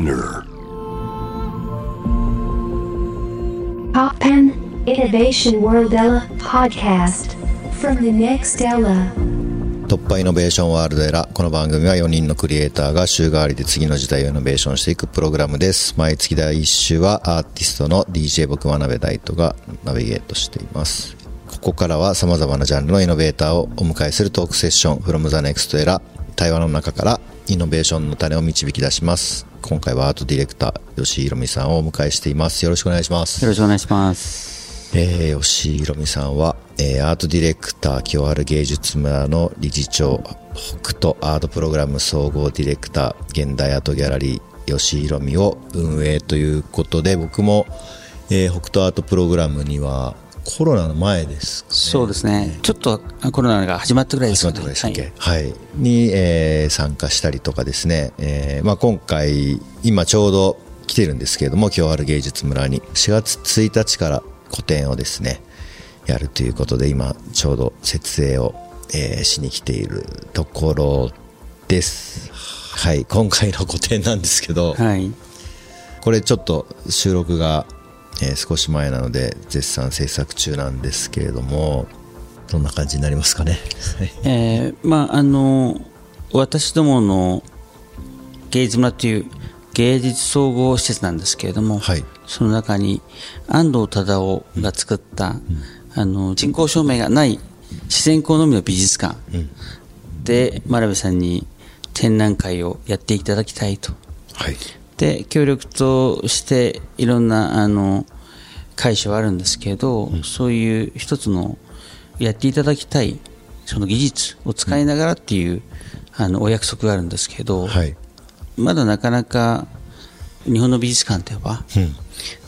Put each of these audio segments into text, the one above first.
Spinner. Poppen Innovation World Ella podcast from the next Ella. 突破イノベーションワールドエラこの番組は4人のクリエイターが週替わりで次の時代をイノベーションしていくプログラムです。毎月第1週はアーティストの DJ 僕真鍋大斗がナビゲートしています。ここからは様々なジャンルのイノベーターをお迎えするトークセッション。From the next era 対話の中からイノベーションの種を導き出します今回はアートディレクター吉井ひろみさんをお迎えしていますよろしくお願いしますよろしくお願いします。えー、吉井ひろみさんは、えーアートディレクター清原芸術村の理事長北斗アートプログラム総合ディレクター現代アートギャラリー吉井ひろみを運営ということで僕も、えー北斗アートプログラムにはコロナの前ですかねそうですね。ちょっとコロナが始まったぐらいですかね。ったぐらいはいに、えー参加したりとかですね、えーまあ、今回今ちょうど来てるんですけれども清原芸術村に4月1日から個展をですねやるということで今ちょうど設営を、えーしに来ているところですはい今回の個展なんですけど、はい。はい。これちょっと収録が、えー少し前なので絶賛制作中なんですけれどもどんな感じになりますかね？はい。えーまあ、あの、私どもの芸術村という芸術総合施設なんですけれども、はい。その中に安藤忠雄が作った、あの人工証明がない自然光のみの美術館で真鍋さんに展覧会をやっていただきたいと。はいで協力としていろんなあの会社はあるんですけど、そういう一つのやっていただきたいその技術を使いながらっていう、あのお約束があるんですけど、はい。まだなかなか日本の美術館といえば、うん。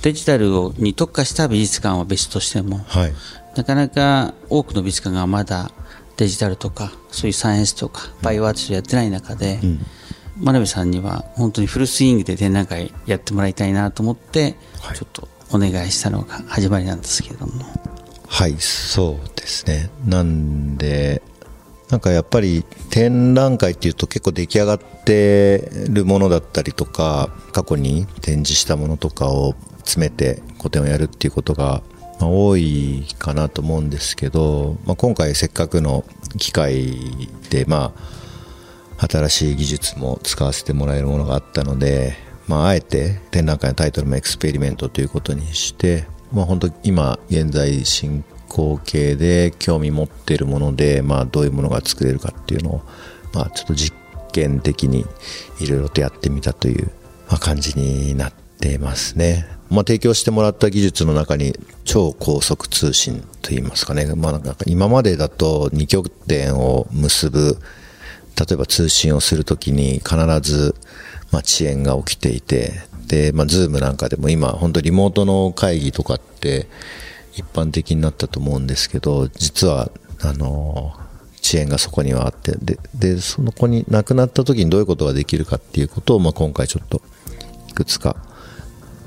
デジタルをに特化した美術館は別としても、はい。なかなか多くの美術館がまだデジタルとかそういうサイエンスとかバイオアーツをやってない中で、真鍋さんには本当にフルスイングで展覧会やってもらいたいなと思って、はい。ちょっとお願いしたのが始まりなんですけれども。はいそうですね。なんでなんかやっぱり展覧会っていうと結構出来上がってるものだったりとか過去に展示したものとかを詰めて個展をやるっていうことがまあ多いかなと思うんですけど、まあ、今回せっかくの機会でまあ新しい技術も使わせてもらえるものがあったので、まあ、あえて展覧会のタイトルもエクスペリメントということにして、まあ、本当今現在進行形で興味持っているもので、まあ、どういうものが作れるかっていうのを、まあ、ちょっと実験的にいろいろとやってみたという、まあ、感じになってますね。まあ、提供してもらった技術の中に超高速通信といいますかね、まあ、なんか今までだと二極点を結ぶ例えば通信をするときに必ず、まあ、遅延が起きていて、で、まあ、ズームなんかでも今、本当リモートの会議とかって一般的になったと思うんですけど、実は、あの、遅延がそこにはあって、で、で、その子に亡くなった時にどういうことができるかっていうことを、まあ、今回ちょっといくつか、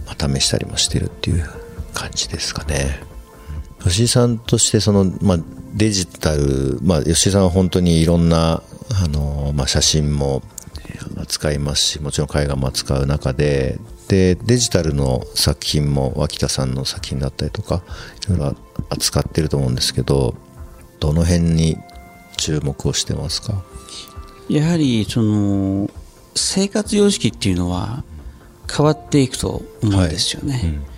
まあ、試したりもしてるっていう感じですかね。吉井さんとしてその、まあ、デジタル、まあ、吉井さんは本当にいろんな、あの、まあ、写真も扱いますし、もちろん絵画も扱う中で、で、デジタルの作品も脇田さんの作品だったりとか、いろいろ扱ってると思うんですけど、どの辺に注目をしてますか？やはりその生活様式っていうのは変わっていくと思うんですよね、い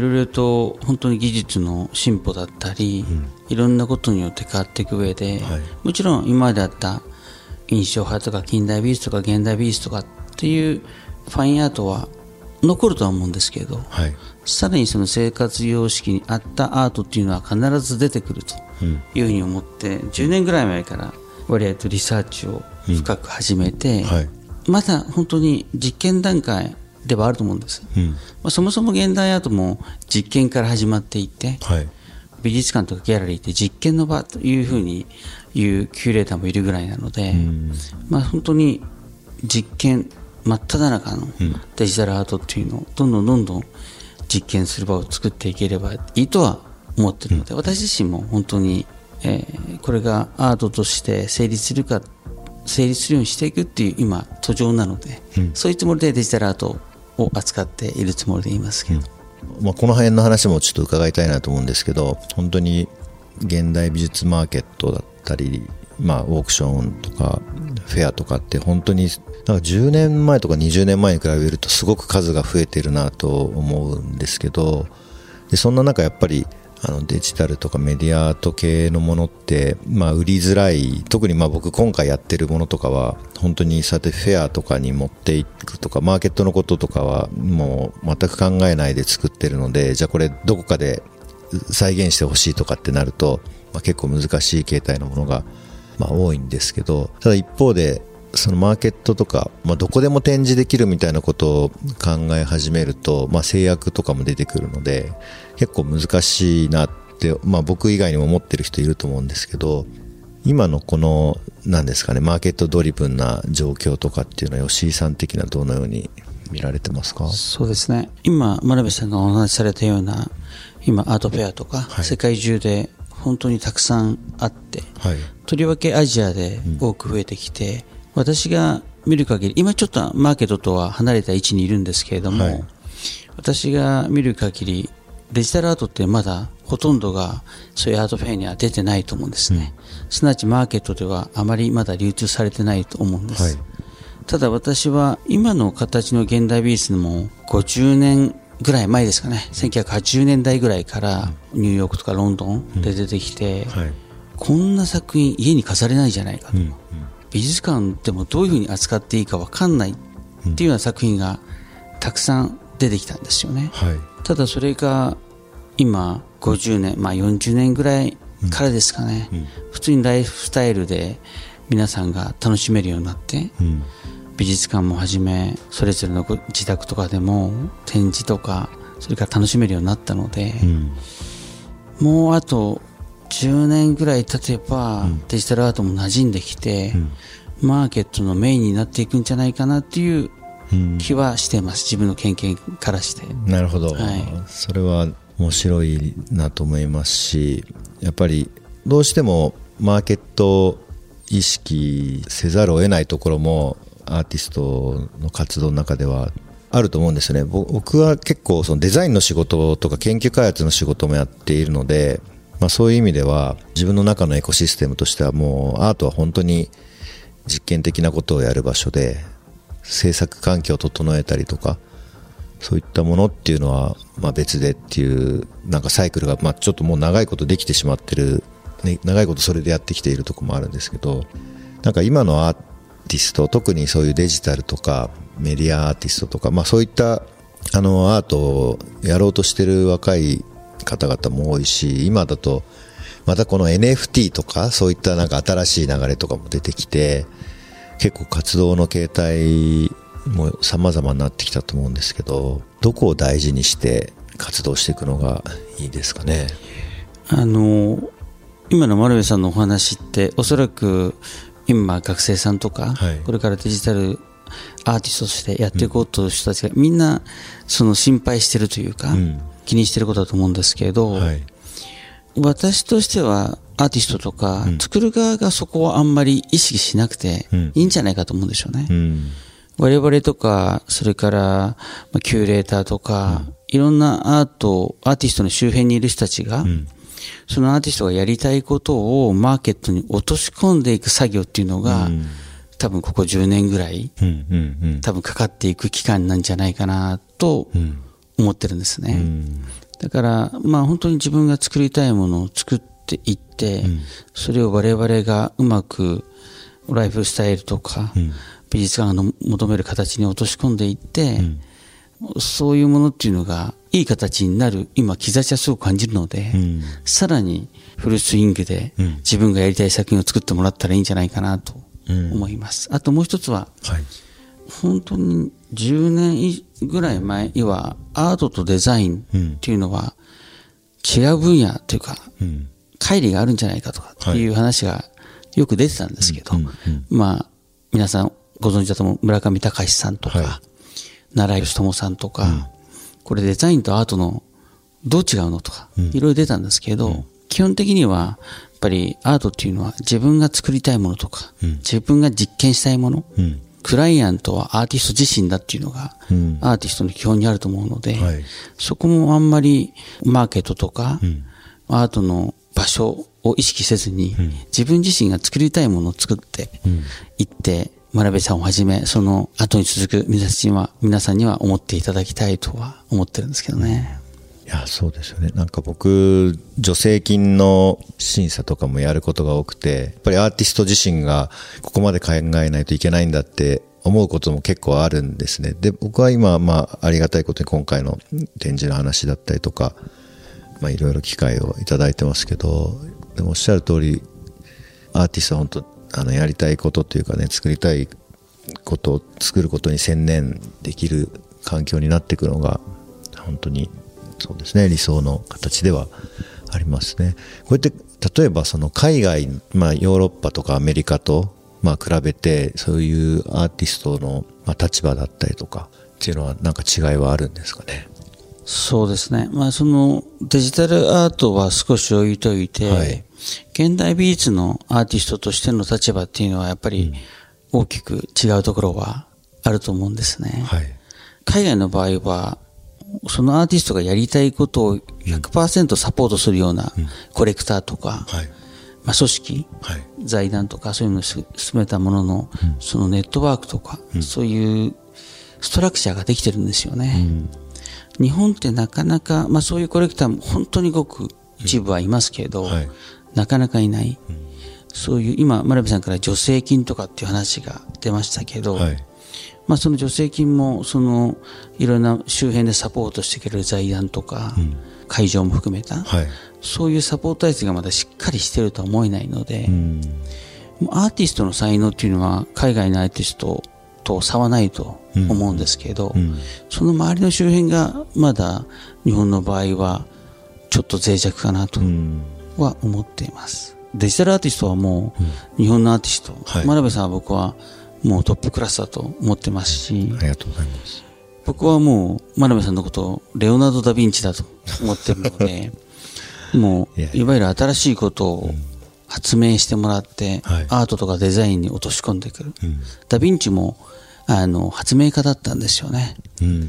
ろいろと本当に技術の進歩だったり、いろんなことによって変わっていく上で、はいもちろん今まであった印象派とか近代美術とか現代美術とかっていうファインアートは残るとは思うんですけど、はい。さらにその生活様式に合ったアートっていうのは必ず出てくるというふうに思って、10年ぐらい前から割合とリサーチを深く始めて、はい。まだ本当に実験段階ではあると思うんです、うん。まあ、そもそも現代アートも実験から始まっていてはい。美術館とかギャラリーって実験の場というふうに言うキュレーターもいるぐらいなので、まあ、本当に実験真っ只中のデジタルアートっていうのをどんどんどんどん実験する場を作っていければいいとは思っているので、私自身も本当に、えーこれがアートとして成立するかっ成立するようにしていくっていう今途上なので、そういうつもりでデジタルアートをを扱っているつもりでいますけど、まあ、この辺の話もちょっと伺いたいなと思うんですけど本当に現代美術マーケットだったり、まあ、オークションとかフェアとかって本当になんか10年前とか20年前に比べるとすごく数が増えてるなと思うんですけどでそんな中やっぱりあのデジタルとかメディアアート系のものって、まあ、売りづらい。特にまあ僕今回やってるものとかは本当にそうやってフェアとかに持っていくとかマーケットのこととかはもう全く考えないで作ってるのでじゃあこれどこかで再現してほしいとかってなると、まあ、結構難しい形態のものが、まあ、多いんですけどただ一方でそのマーケットとか、まあ、どこでも展示できるみたいなことを考え始めると、まあ、制約とかも出てくるので結構難しいなって、まあ、僕以外にも思ってる人いると思うんですけど今のこの何ですかねマーケットドリブンな状況とかっていうのは吉井さん的にはどのように見られてますか？そうですね。今真鍋さんがお話しされたような今アートフェアとか、はい。世界中で本当にたくさんあってはい。とりわけアジアで多く増えてきて、私が見る限り今ちょっとマーケットとは離れた位置にいるんですけれども、はい。私が見る限りデジタルアートってまだほとんどがそういうアートフェアには出てないと思うんですね、すなわちマーケットではあまりまだ流通されてないと思うんです、はい。ただ私は今の形の現代美術も50年ぐらい前ですかね。1980年代ぐらいからニューヨークとかロンドンで出てきて、はい。こんな作品家に飾れないじゃないかと、うん美術館でもどういうふうに扱っていいか分かんないっていうような作品がたくさん出てきたんですよね、はい。ただそれが今50年、まあ、40年ぐらいからですかね、普通にライフスタイルで皆さんが楽しめるようになってうん。美術館もはじめそれぞれのご自宅とかでも展示とかそれから楽しめるようになったので、うん。もうあと10年ぐらい経てば、デジタルアートも馴染んできて、マーケットのメインになっていくんじゃないかなっていううん気はしてます。自分の経験からして。なるほど、はい。それは面白いなと思いますしやっぱりどうしてもマーケットを意識せざるを得ないところもアーティストの活動の中ではあると思うんですよね。ぼ僕は結構そのデザインの仕事とか研究開発の仕事もやっているので、まあ、そういう意味では自分の中のエコシステムとしてはもうアートは本当に実験的なことをやる場所で制作環境を整えたりとかそういったものっていうのは、まあ、別でっていうなんかサイクルが、まあ、ちょっともう長いことできてしまってる、ね、長いことそれでやってきているとこもあるんですけどなんか今のアーティスト特にそういうデジタルとかメディアアーティストとか、まあ、そういったあのアートをやろうとしてる若い方々も多いし今だとまたこの NFT とかそういったなんか新しい流れとかも出てきて結構活動の形態も様々になってきたと思うんですけどどこを大事にして活動していくのがいいですかね？あの今の丸部さんのお話っておそらく今学生さんとか、はい。これからデジタルアーティストとしてやっていこうという人たちがみんなその心配してるというか、うん気にしてることだと思うんですけれど、はい。私としてはアーティストとか、作る側がそこをあんまり意識しなくてうん。いいんじゃないかと思うんですよね。うん。我々とか、それから、まあキュレーターとか、いろんなアート、アーティストの周辺にいる人たちが、ん。そのアーティストがやりたいことをマーケットに落とし込んでいく作業っていうのが、うん。多分ここ10年ぐらい、うんうんうん。多分かかっていく期間なんじゃないかなとうん思ってるんですね。うん。だから、まあ本当に自分が作りたいものを作っていって、それを我々がうまくライフスタイルとか、美術館が求める形に落とし込んでいって、そういうものっていうのがいい形になる今兆しはすごく感じるので、うん。さらにフルスイングでうん。自分がやりたい作品を作ってもらったらいいんじゃないかなとうん。思います。あともう一つは、はい。本当に10年ぐらい前にはアートとデザインっていうのは違う分野というか、うん。乖離があるんじゃないかとかっていう話がよく出てたんですけど、まあ、皆さんご存知だと思う村上隆さんとか、はい。奈良義友さんとか、これデザインとアートのどう違うのとか、いろいろ出たんですけど、基本的にはぱりアートっていうのは自分が作りたいものとか、自分が実験したいもの、うん。クライアントはアーティスト自身だっていうのが、うん。アーティストの基本にあると思うので、はい。そこもあんまりマーケットとか、アートの場所を意識せずに、自分自身が作りたいものを作っていって、真鍋さんをはじめ、その後に続く皆さんには、皆さんには思っていただきたいとは思ってるんですけどね。いや、そうですよね。なんか僕、助成金の審査とかもやることが多くて、やっぱりアーティスト自身がここまで考えないといけないんだって思うことも結構あるんですね。で、僕は今、まあ、ありがたいことに今回の展示の話だったりとか、まあ、いろいろ機会をいただいてますけど、でもおっしゃる通り、アーティストは本当、あの、やりたいことというかね、作りたいことを作ることに専念できる環境になっていくのが、本当に、そうですね、理想の形ではありますね。こうやって、例えばその海外、まあヨーロッパとかアメリカと、まあ比べて、そういうアーティストの、まあ、立場だったりとか、っていうのはなんか違いはあるんですかね？そうですね。まあ、そのデジタルアートは少し置いといて、はい現代美術のアーティストとしての立場っていうのはやっぱり大きく違うところはあると思うんですね。はい。海外の場合は、そのアーティストがやりたいことを100%サポートするようなコレクターとか、はい。まあ、組織、はい。財団とかそういうのを進めたものの、そのネットワークとか、そういうストラクチャーができてるんですよね。日本ってなかなか、まあそういうコレクターも本当にごく一部はいますけれど、はいなかなかいない。そういう、今、真鍋さんから助成金とかっていう話が出ましたけど、はい。まあその助成金も、その、いろんな周辺でサポートしてくれる財団とか、会場も含めた、はい。そういうサポート体制がまだしっかりしてるとは思えないので、うん。アーティストの才能っていうのは海外のアーティストと差はないと思うんですけど、んその周りの周辺がまだ日本の場合はちょっと脆弱かなとうん。は思っています。デジタルアーティストはもう日本のアーティスト、はい真鍋さんは僕はもうトップクラスだと思ってますし、ありがとうございます。僕はもう真鍋さんのことをレオナルド・ダ・ヴィンチだと思ってるので、もういわゆる新しいことを発明してもらって、はいアートとかデザインに落とし込んでくる。うん。ダ・ヴィンチもあの発明家だったんですよね。うん。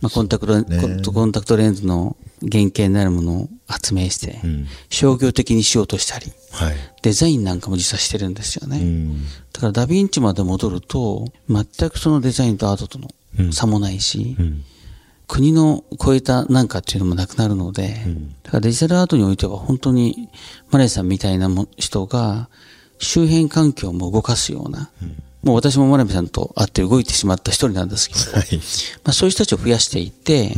まあ、コンタクト、ねコンタクトレンズの原型になるものを発明して、うん。商業的にしようとしたり、はい。デザインなんかも実はしてるんですよね。うん。だからダヴィンチまで戻ると、全くそのデザインとアートとのうん差もないし、うん。国の超えたなんかっていうのもなくなるので、だからデジタルアートにおいては本当にマレーさんみたいなも人が周辺環境も動かすような、もう私もマレさんと会って動いてしまった一人なんですけど、はい。まあ、そういう人たちを増やしていって、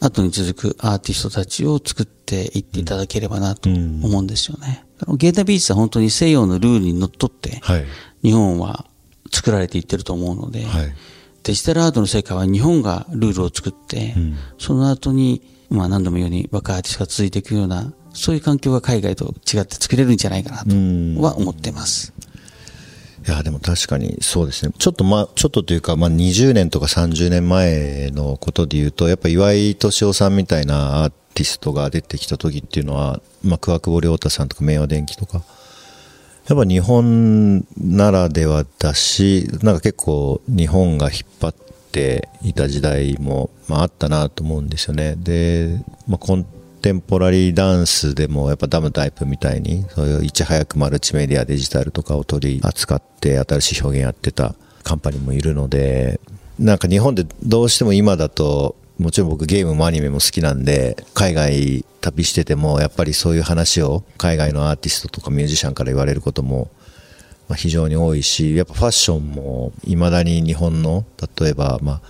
後に続くアーティストたちを作っていっていただければなと思うんですよね。あのゲータ美術は本当に西洋のルールにのっとって、はい。日本は作られていってると思うので、はい。デジタルアートの世界は日本がルールを作って、んその後に、まあ何度も言うように若いアーティストが続いていくような、そういう環境が海外と違って作れるんじゃないかなとうんは思ってます。いや、でも確かにそうですね。ちょっとまあ、ちょっとというか、まあ20年とか30年前のことで言うと、やっぱ岩井敏夫さんみたいなアーティストが出てきた時っていうのは、まあ桑久保亮太さんとか明和電機とか、やっぱ日本ならではだし、なんか結構日本が引っ張っていた時代も、まあ、あったなと思うんですよね。で、まあ、テンポラリーダンスでもやっぱダムタイプみたいに、そういういち早くマルチメディアデジタルとかを取り扱って新しい表現やってた。カンパニーもいるので、なんか日本でどうしても今だと、もちろん僕ゲームもアニメも好きなんで、海外旅しててもやっぱりそういう話を海外のアーティストとかミュージシャンから言われることも非常に多いし、やっぱファッションも未だに日本の、例えばまあ、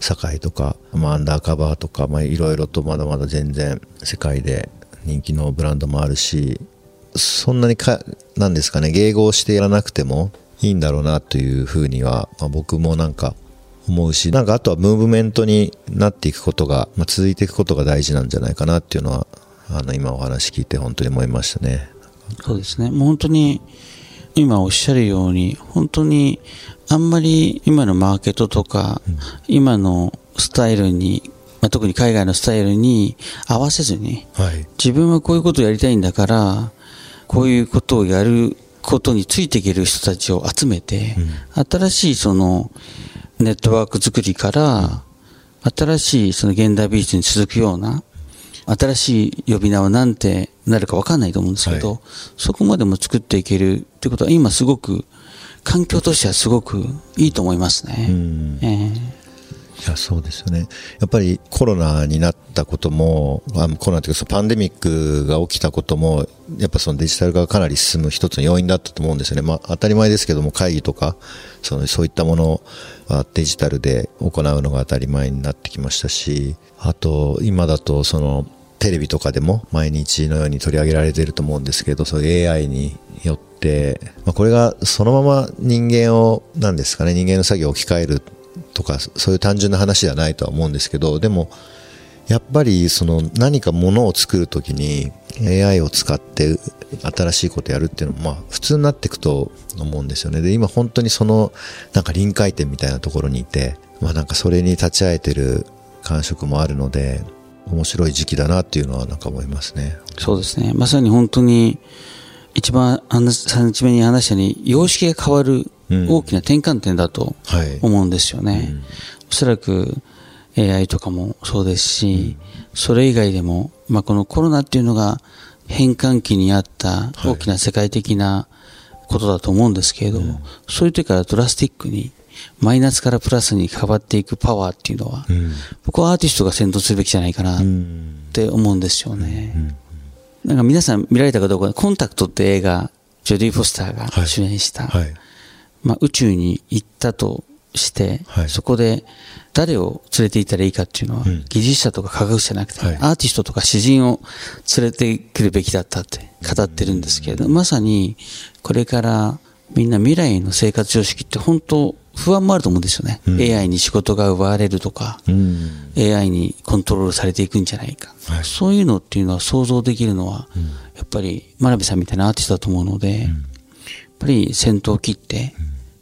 堺とか、まあ、アンダーカバーとか、まあ、いろいろとまだまだ全然世界で人気のブランドもあるし、そんなにか、なんですかね、迎合してやらなくてもいいんだろうなというふうには、まあ、僕もなんか思うし、なんかあとはムーブメントになっていくことが、まあ、続いていくことが大事なんじゃないかなっていうのは、あの、今お話聞いて本当に思いましたね。そうですね。もう本当に、今おっしゃるように、本当に、あんまり今のマーケットとか、今のスタイルに、まあ、特に海外のスタイルに合わせずに、はい。自分はこういうことをやりたいんだから、こういうことをやることについていける人たちを集めて、新しいそのネットワーク作りから、新しいその現代美術に続くような、新しい呼び名は何てなるか分かんないと思うんですけど、はそこまでも作っていけるってことは今すごく環境としてはすごくいいと思いますね。うん。えいやそうですよね。やっぱりコロナになったこともあコロナというかそのパンデミックが起きたこともやっぱそのデジタル化がかなり進む一つの要因だったと思うんですよね、まあ、当たり前ですけども会議とかそのそういったものはデジタルで行うのが当たり前になってきましたしあと今だとそのテレビとかでも毎日のように取り上げられていると思うんですけどそういう AI によって、まあ、これがそのまま人間を何ですかね人間の作業を置き換えるとかそういう単純な話ではないとは思うんですけどでもやっぱりその何かものを作るときに AI を使って新しいことやるっていうのもまあ普通になっていくと思うんですよね。で今本当にそのなんか臨界点みたいなところにいてまあなんかそれに立ち会えてる感触もあるので面白い時期だなっていうのはなんか思いますね。そうですね。まさに本当に、一番初めに話したように、様式が変わるうん。大きな転換点だとはい。思うんですよね。おそらく AI とかもそうですし、それ以外でも、まあ、このコロナっていうのが変換期にあった大きな世界的なことだと思うんですけれども、そういう時からドラスティックにマイナスからプラスに変わっていくパワーっていうのは、うん。僕はアーティストが先導するべきじゃないかなっうん。て思うんですよね。なんか皆さん見られたかどうか、コンタクトって映画、ジョディ・フォスターが主演した、はい。まあ、宇宙に行ったとして、はい。そこで誰を連れて行ったらいいかっていうのは、うん。技術者とか科学者じゃなくて、はい。アーティストとか詩人を連れてくるべきだったって語ってるんですけれど、まさにこれからみんな未来の生活様式って本当不安もあると思うんですよね。うん。AI に仕事が奪われるとか、うん。AI にコントロールされていくんじゃないか、はい。そういうのっていうのは想像できるのは、やっぱり真鍋さんみたいなアーティストだと思うので、やっぱり先頭を切って、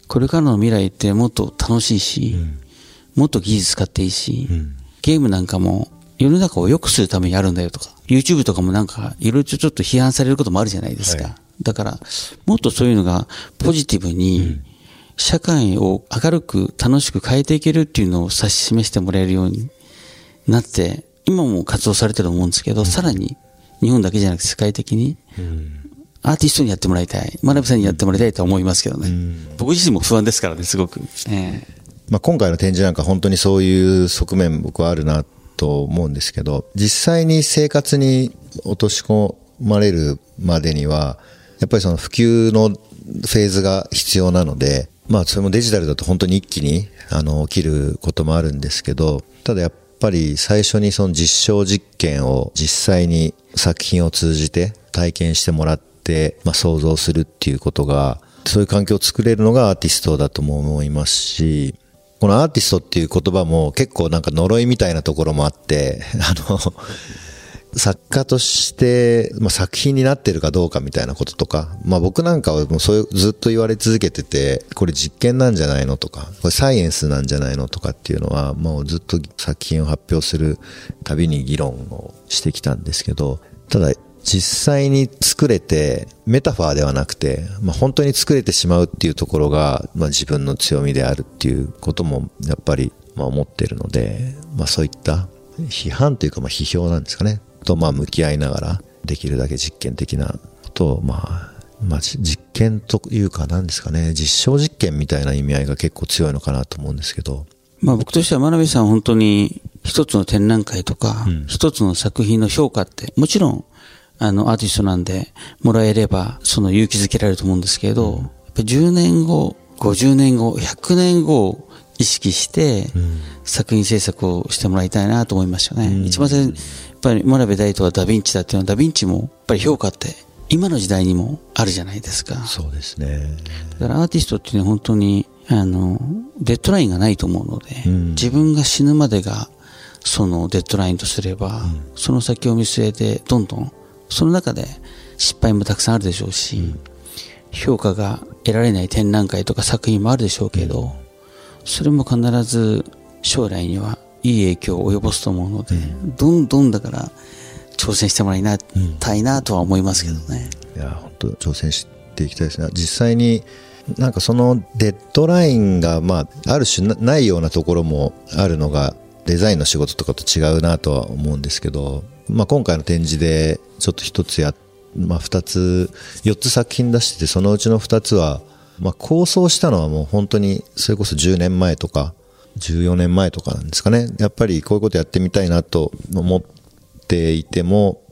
これからの未来ってもっと楽しいし、もっと技術使っていいし、ん。ゲームなんかも世の中を良くするためにあるんだよとか、YouTube とかもなんかいろいろちょっと批判されることもあるじゃないですか。はい。だから、もっとそういうのがポジティブに、社会を明るく楽しく変えていけるっていうのを指し示してもらえるようになって、今も活動されてると思うんですけど、さらに日本だけじゃなくて世界的に、アーティストにやってもらいたい。真鍋さんにやってもらいたいと思いますけどね。僕自身も不安ですからね、すごく。ええまあ、今回の展示なんか本当にそういう側面僕はあるなと思うんですけど実際に生活に落とし込まれるまでにはやっぱりその普及のフェーズが必要なのでまあそれもデジタルだと本当に一気にあの起きることもあるんですけどただやっぱり最初にその実証実験を実際に作品を通じて体験してもらって、まあ、想像するっていうことがそういう環境を作れるのがアーティストだとも思いますし、このアーティストっていう言葉も結構なんか呪いみたいなところもあって、あの、作家として、まあ、作品になってるかどうかみたいなこととか、まあ僕なんかはもうそういうずっと言われ続けてて、これ実験なんじゃないのとか、これサイエンスなんじゃないのとかっていうのは、もうずっと作品を発表するたびに議論をしてきたんですけど、ただ実際に作れて、メタファーではなくて、まあ、本当に作れてしまうっていうところが、まあ、自分の強みであるっていうことも、やっぱり、まあ、思ってるので、まあ、そういった批判というか、まあ、批評なんですかね。と、まあ、向き合いながら、できるだけ実験的なことを、まあ、まあ、じ実験というか、なんですかね、実証実験みたいな意味合いが結構強いのかなと思うんですけど、まあ僕としては真鍋さんは本当に一つの展覧会とか、一つの作品の評価って、もちろん、あの、アーティストなんで、もらえれば、その勇気づけられると思うんですけれど、やっぱり10年後、50年後、100年後を意識して、作品制作をしてもらいたいなと思いましたね。一番ぱり真鍋大東はダヴィンチだっていうのは、ダヴィンチも、やっぱり評価って、今の時代にもあるじゃないですか。そうですね。だからアーティストっていうのは本当に、あの、デッドラインがないと思うので、うん自分が死ぬまでが、そのデッドラインとすれば、その先を見据えて、どんどん、その中で失敗もたくさんあるでしょうし、評価が得られない展覧会とか作品もあるでしょうけど、それも必ず将来にはいい影響を及ぼすと思うので、どんどんだから挑戦してもらいたいなとは思いますけどね。いや本当挑戦していきたいですね。実際になんかそのデッドラインが、まあ、ある種なないようなところもあるのがデザインの仕事とかと違うなとは思うんですけど、まあ、今回の展示でちょっと一つや、まあ、二つ4つ作品出しててそのうちの2つは、まあ、構想したのはもう本当にそれこそ10年前とか14年前とかなんですかね。やっぱりこういうことやってみたいなと思っていても、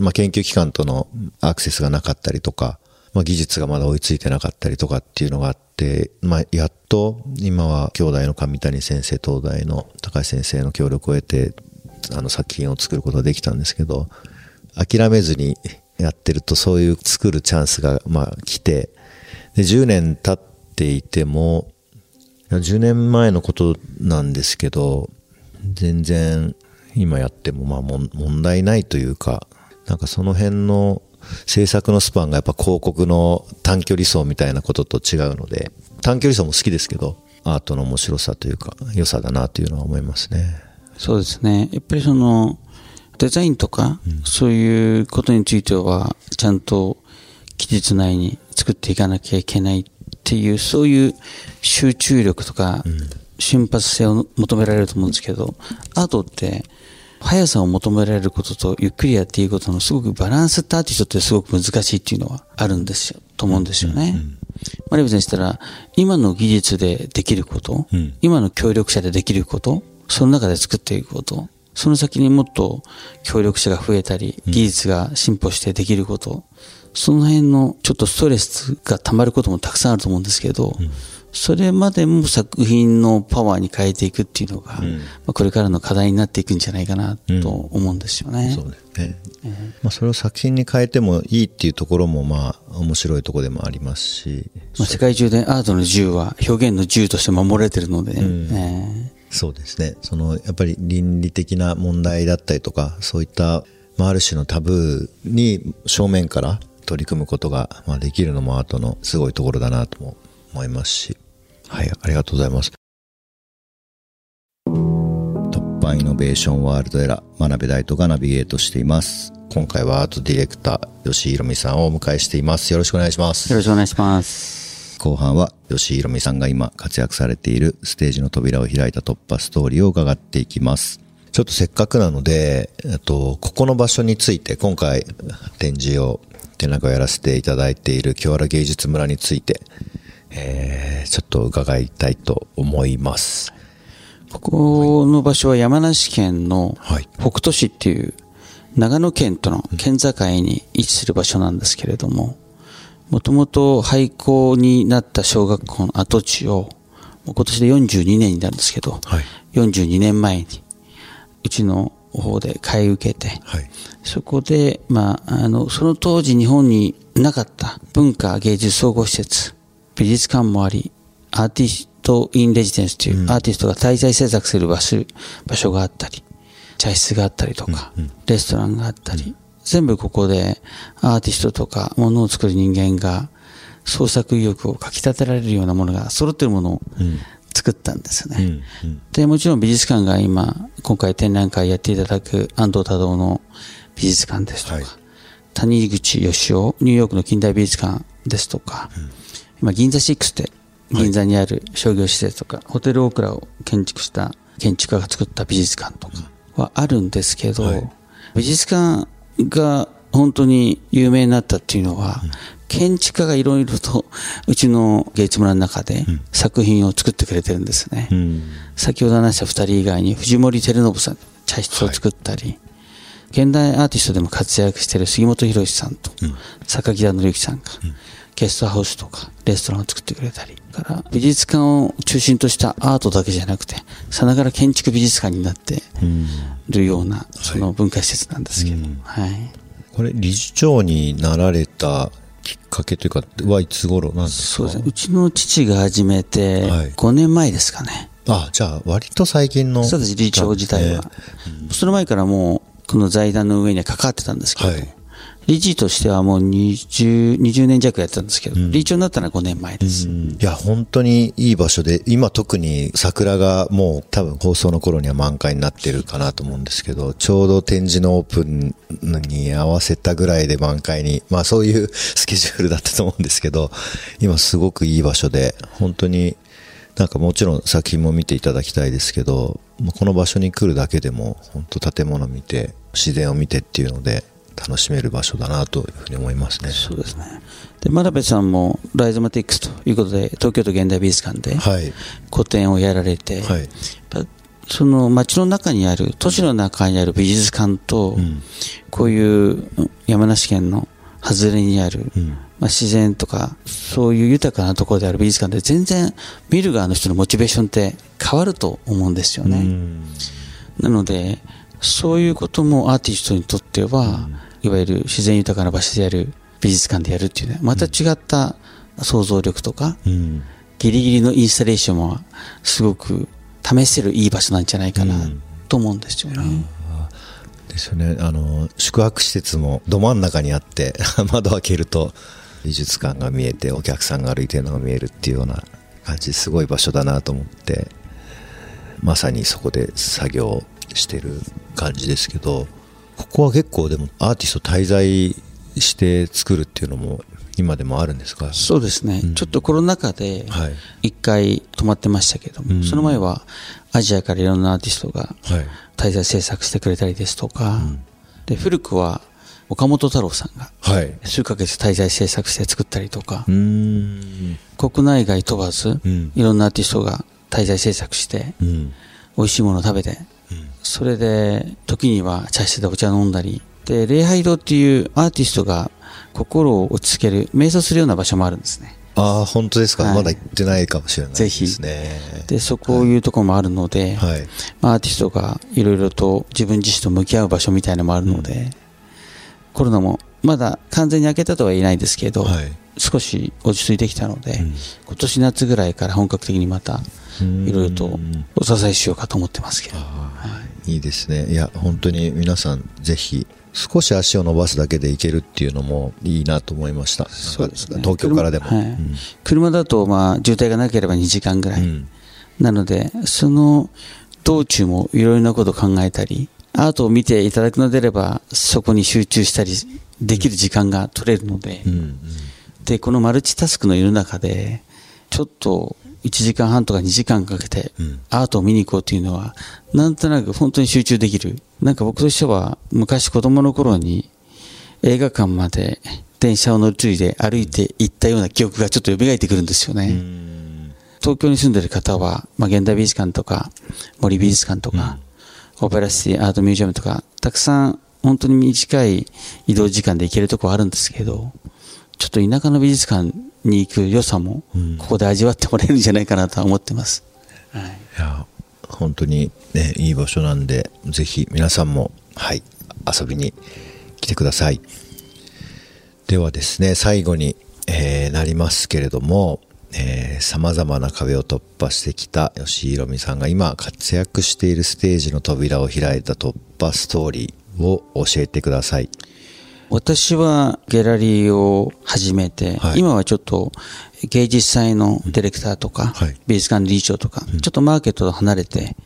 まあ、研究機関とのアクセスがなかったりとか、まあ、技術がまだ追いついてなかったりとかっていうのがあって、まあ、やっと今は兄弟の上谷先生東大の高橋先生の協力を得てあの作品を作ることができたんですけど諦めずにやってるとそういう作るチャンスがまあ来てで10年経っていても10年前のことなんですけど全然今やってもまあ問題ないというかなんかその辺の制作のスパンがやっぱ広告の短距離走みたいなことと違うので短距離走も好きですけどアートの面白さというか良さだなというのは思いますね。そうですね。やっぱりその、デザインとか、そういうことについては、ちゃんと期日内に作っていかなきゃいけないっていう、そういう集中力とか、瞬発性を求められると思うんですけど、アートって、速さを求められることと、ゆっくりやっていくことのすごくバランスってアーティストってすごく難しいっていうのはあるんですよ、と思うんですよね。マリブさんにしたら、今の技術でできること、うん。今の協力者でできること、その中で作っていくこと、その先にもっと協力者が増えたり、技術が進歩してできること、その辺のちょっとストレスが溜まることもたくさんあると思うんですけど、それまでも作品のパワーに変えていくっていうのが、ん。まあ、これからの課題になっていくんじゃないかなと思うんですよね。そうですね。まあそれを作品に変えてもいいっていうところもまあ面白いところでもありますし、まあ、世界中でアートの自由は表現の自由として守られてるので、ん。え。そうですね。その、やっぱり倫理的な問題だったりとか、そういった、まあ、ある種のタブーに正面から取り組むことが、まあ、できるのもアートのすごいところだなとも思いますし。はい、ありがとうございます。突破イノベーションワールドエラー、真鍋大斗がナビゲートしています。今回はアートディレクター、吉井ひろみさんをお迎えしています。よろしくお願いしますー。よろしくお願いします。後半は吉井ひろみさんが今活躍されているステージの扉を開いた突破ストーリーを伺っていきます。ちょっとせっかくなので、えっと、ここの場所について今回展示を、展覧会をやらせていただいている清原芸術村について、えー、ちょっと伺いたいと思います。ここの場所は山梨県のはい北杜市っていう長野県との県境に位置する場所なんですけれども、もともと廃校になった小学校の跡地を、今年で42年になるんですけど、はい。42年前に、うちの方で買い受けて、はい。そこで、まあ、あの、その当時日本になかった文化芸術総合施設、美術館もあり、アーティスト・イン・レジデンスというアーティストが滞在制作する場所場所があったり、茶室があったりとか、レストランがあったり、全部ここでアーティストとか物を作る人間が創作意欲をかき立てられるようなものが揃っているものを作ったんですよね。うん。うん。で、もちろん美術館が今、今回展覧会やっていただく安藤多道の美術館ですとか、はい谷口義雄、ニューヨークの近代美術館ですとか、今銀座6で銀座にある商業施設とか、ホテルオークラを建築した建築家が作った美術館とかはあるんですけど、はい美術館が本当に有名になったっていうのは、建築家がいろいろとうちの芸術村の中で作品を作ってくれてるんですね。うん。先ほど話した二人以外に藤森照信さん、茶室を作ったり、現代アーティストでも活躍している杉本博さんと、榊田紀之さんが、ゲストハウスとかレストランを作ってくれたり、から美術館を中心としたアートだけじゃなくて、さながら建築美術館になってうん。るような、その文化施設なんですけど、はい。これ、理事長になられたきっかけというか、はいつ頃なんですか？そうですね。うちの父が始めてはい5年前ですかね。あ、じゃあ、割と最近の。そうです、理事長自体は。その前からもう、この財団の上には関わってたんですけど、はい理事としてはもう 20, 20年弱やってたんですけど、理事長になったのは5年前です。いや、本当にいい場所で、今特に桜がもう多分放送の頃には満開になってるかなと思うんですけど、ちょうど展示のオープンに合わせたぐらいで満開に、まあそういう スケジュールだったと思うんですけど、今すごくいい場所で、本当になんかもちろん作品も見ていただきたいですけど、この場所に来るだけでも、本当建物見て、自然を見てっていうので、楽しめる場所だなというふうに思いますね。そうですね。で、真鍋さんもライゾマティックスということで、東京都現代美術館ではい。個展をやられて、はい。やっぱその街の中にある、都市の中にある美術館と、んこういう山梨県の外れにある、んまあ、自然とか、そういう豊かなところである美術館で全然見る側の人のモチベーションって変わると思うんですよね。うんなので、そういうこともアーティストにとっては、いわゆる自然豊かな場所でやる美術館でやるっていうね、また違った想像力とか、うん。ギリギリのインスタレーションはすごく試せるいい場所なんじゃないかなと思うんですよね。ですよね。あの、宿泊施設もど真ん中にあって、窓開けると美術館が見えて、お客さんが歩いてるのが見えるっていうような感じですごい場所だなと思って、まさにそこで作業してる感じですけど、ここは結構でもアーティスト滞在して作るっていうのも今でもあるんですか？そうですね、ちょっとコロナ禍ではい一回止まってましたけども、うんその前はアジアからいろんなアーティストがはい。滞在制作してくれたりですとか、で古くは岡本太郎さんがはい。数ヶ月滞在制作して作ったりとかう、ーん。国内外問わず、うんいろんなアーティストが滞在制作して、うん。美味しいものを食べて、それで時には茶室でお茶飲んだり、で、礼拝堂っていうアーティストが心を落ち着ける、瞑想するような場所もあるんですね。ああ、本当ですか、はい。まだ行ってないかもしれないぜひですね。で、そこいうところもあるので、はい。まあアーティストがいろいろと自分自身と向き合う場所みたいなのもあるので、コロナもまだ完全に明けたとは言えないですけど、はい。少し落ち着いてきたので、ん。今年夏ぐらいから本格的にまたうん。いろいろとお支えしようかと思ってますけど、いいですね。いや、本当に皆さん、ぜひ、少し足を伸ばすだけで行けるっていうのもいいなと思いました。そうですね。東京からでも。車,、はい。車だとまあ渋滞がなければ2時間ぐらい、うん。なのでその道中もいろいろなことを考えたりアートを見ていただくのであればそこに集中したりできる時間が取れるので、うん。うん。でこのマルチタスクの世の中でちょっと1時間半とか2時間かけてうん。アートを見に行こうというのはなんとなく本当に集中できる。なんか僕としては昔子供の頃に映画館まで電車を乗り継いで歩いて行ったような記憶がちょっと蘇ってくるんですよね、東京に住んでる方は、まあ、現代美術館とか森美術館とか、オペラシティアートミュージアムとかたくさん本当に短い移動時間で行けるとこあるんですけどちょっと田舎の美術館に行く良さもここで味わってもらえるんじゃないかなとは思ってます、はいいや、本当にね、いい場所なんで、ぜひ皆さんも、はい、遊びに来てください。ではですね、最後に、えーなりますけれども、えー、様々な壁を突破してきた吉井ひろみさんが今活躍しているステージの扉を開いた突破ストーリーを教えてください。私はギャラリーを始めて、はい。今はちょっと芸術祭のディレクターとか、はい。美術館理事長とか、ちょっとマーケットと離れて、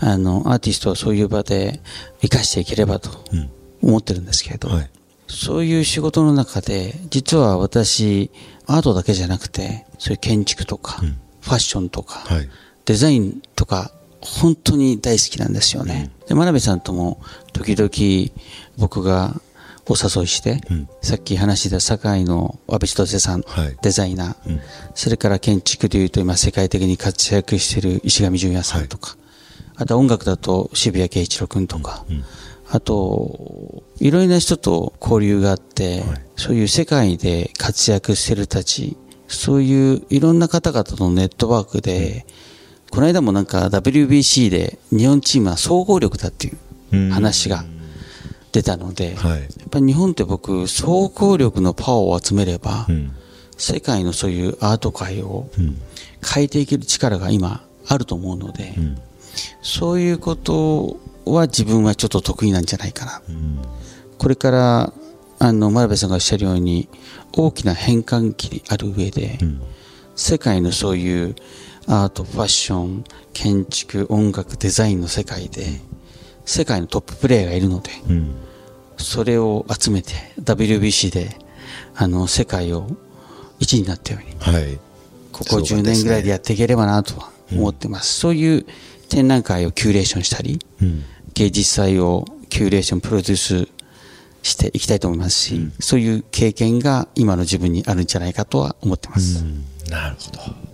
あの、アーティストをそういう場で生かしていければとうん。思ってるんですけれど、はい。そういう仕事の中で、実は私、アートだけじゃなくて、そういう建築とか、うん。ファッションとか、はい。デザインとか、本当に大好きなんですよね。で、真鍋さんとも、時々、僕がお誘いして、うん。さっき話した堺の安倍千歳さん、はい。デザイナー、うん。それから建築でいうと今世界的に活躍している石上淳也さんとか、あとは音楽だと渋谷慶一郎君とか、あと、いろいろな人と交流があって、そういう世界で活躍してる人たち、そういういろんな方々のネットワークで、この間もなんか WBC で日本チームは総合力だっていう話が出たので、はい。やっぱり日本って僕、総合力のパワーを集めれば、うん。世界のそういうアート界をうん。変えていける力が今あると思うので、うん。そういうことは自分はちょっと得意なんじゃないかな。うん。これから、あの、真鍋さんがおっしゃるように、大きな変換期にある上で、世界のそういうアート、ファッション、建築、音楽、デザインの世界で、世界のトッププレーヤーがいるので、うん。それを集めて WBC で、あの、世界を一になったように、はい。ここ10年ぐらいでやっていければなとは思ってます。そういう展覧会をキュレーションしたり、うん。芸術祭をキュレーション、プロデュースしていきたいと思いますし、そういう経験が今の自分にあるんじゃないかとは思ってます。なるほど。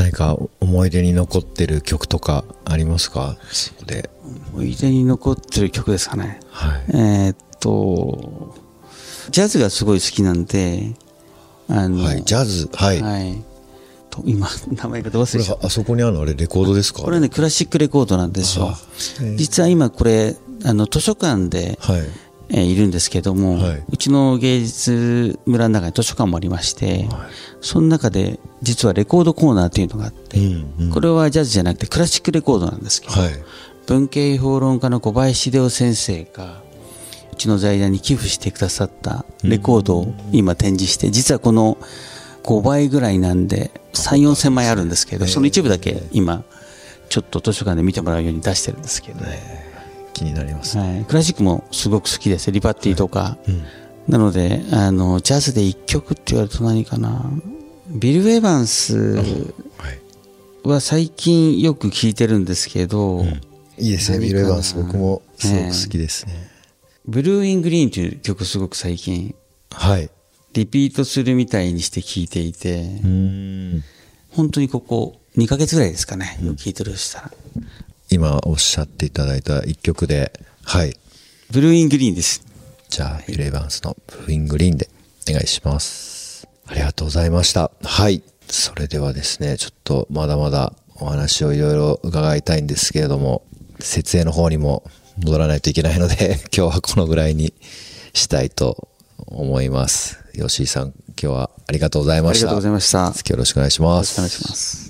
何か思い出に残ってる曲とかありますか？そこで。思い出に残ってる曲ですかね。はい。えーっと、ジャズがすごい好きなんで、あの、はい。ジャズ？はい。はい。と今、名前がどう忘これれちゃあそこにあるのあれレコードですか？これはね、クラシックレコードなんですよ実は今これ、あの、図書館で、はい。えーいるんですけども、はい。うちの芸術村の中に図書館もありまして、その中で実はレコードコーナーっていうのがあって、うんうん。これはジャズじゃなくてクラシックレコードなんですけど、はい。文系評論家の小林秀夫先生がうちの財団に寄付してくださったレコードを今展示して、実はこの5倍ぐらいなんで3、4千枚あるんですけど、その一部だけ今ちょっと図書館で見てもらうように出してるんですけど、気になります。はい、クラシックもすごく好きですリバティとか、なのであのジャズで1曲って言われると何かなビル・エヴァンスはい。は最近よく聴いてるんですけど、いいですね。ビル・エヴァンス。僕もすごく好きですね。 Blue in Green という曲すごく最近はい。リピートするみたいにして聴いていて、うーん。本当にここ2ヶ月ぐらいですかね、よく聴いてるとしたら。今おっしゃっていただいた一曲で、はい。 Blue in Green です。じゃあ、ビル・エヴァンスの Blue in Green でお願いします。ありがとうございました。はい。それではですね、ちょっとまだまだお話をいろいろ伺いたいんですけれども、設営の方にも戻らないといけないので、今日はこのぐらいにしたいと思います。吉井さん、今日はありがとうございました。ありがとうございました。よよろしくお願いします。ろしくお願いします。